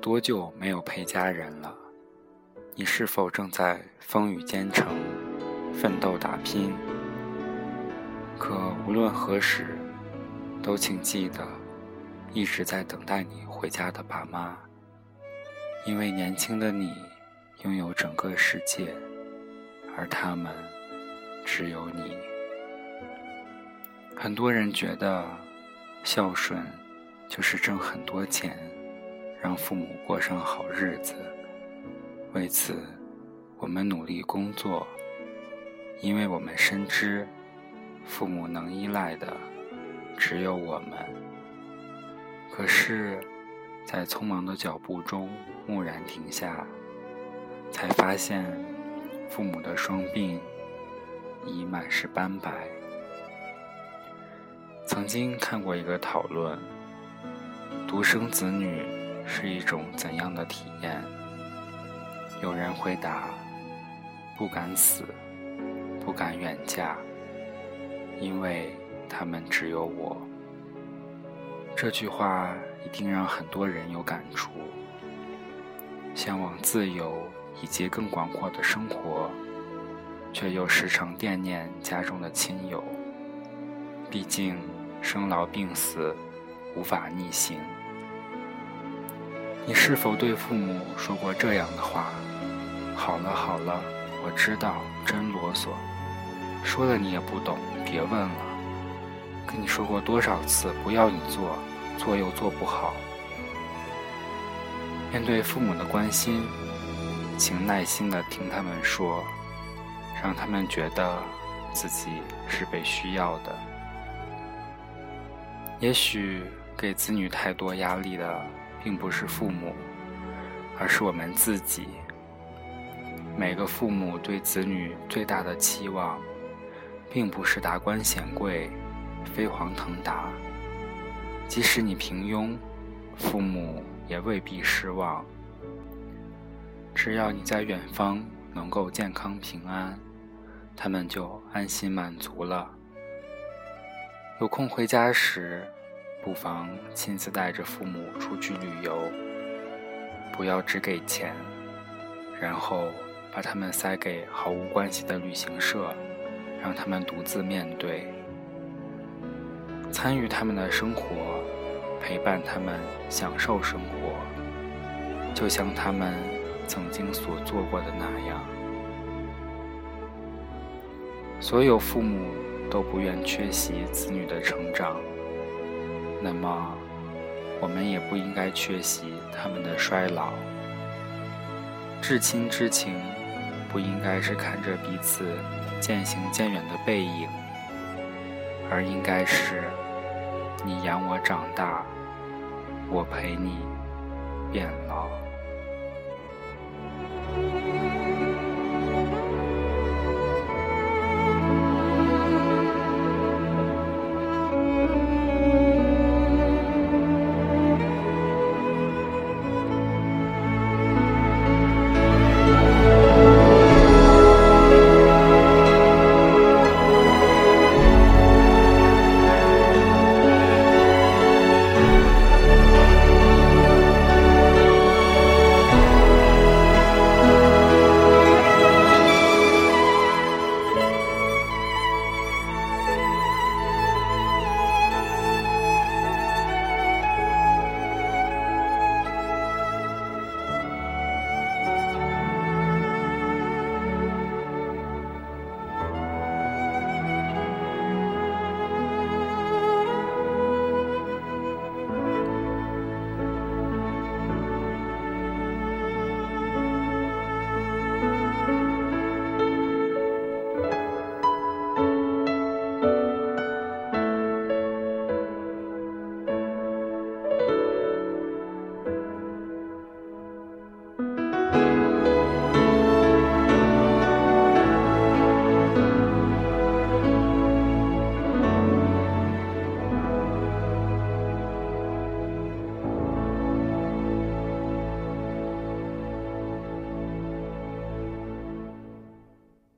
多久没有陪家人了？你是否正在风雨兼程，奋斗打拼？可无论何时，都请记得，一直在等待你回家的爸妈，因为年轻的你拥有整个世界，而他们只有你。很多人觉得孝顺就是挣很多钱，让父母过上好日子。为此，我们努力工作，因为我们深知，父母能依赖的只有我们。可是，在匆忙的脚步中蓦然停下，才发现父母的双鬓已满是斑白。曾经看过一个讨论：独生子女是一种怎样的体验？有人回答：“不敢死，不敢远嫁，因为他们只有我。”这句话一定让很多人有感触。向往自由以及更广阔的生活，却又时常惦念家中的亲友。毕竟，生老病死无法逆行。你是否对父母说过这样的话？好了好了，我知道，真啰嗦。说了你也不懂，别问了。跟你说过多少次不要你做，做又做不好。面对父母的关心，请耐心的听他们说，让他们觉得自己是被需要的。也许给子女太多压力的，并不是父母，而是我们自己。每个父母对子女最大的期望，并不是达官显贵、飞黄腾达。即使你平庸，父母也未必失望。只要你在远方能够健康平安，他们就安心满足了。有空回家时，不妨亲自带着父母出去旅游，不要只给钱，然后。把他们塞给毫无关系的旅行社，让他们独自面对，参与他们的生活，陪伴他们享受生活，就像他们曾经所做过的那样。所有父母都不愿缺席子女的成长，那么我们也不应该缺席他们的衰老。至亲之情。不应该是看着彼此渐行渐远的背影，而应该是你养我长大，我陪你变老。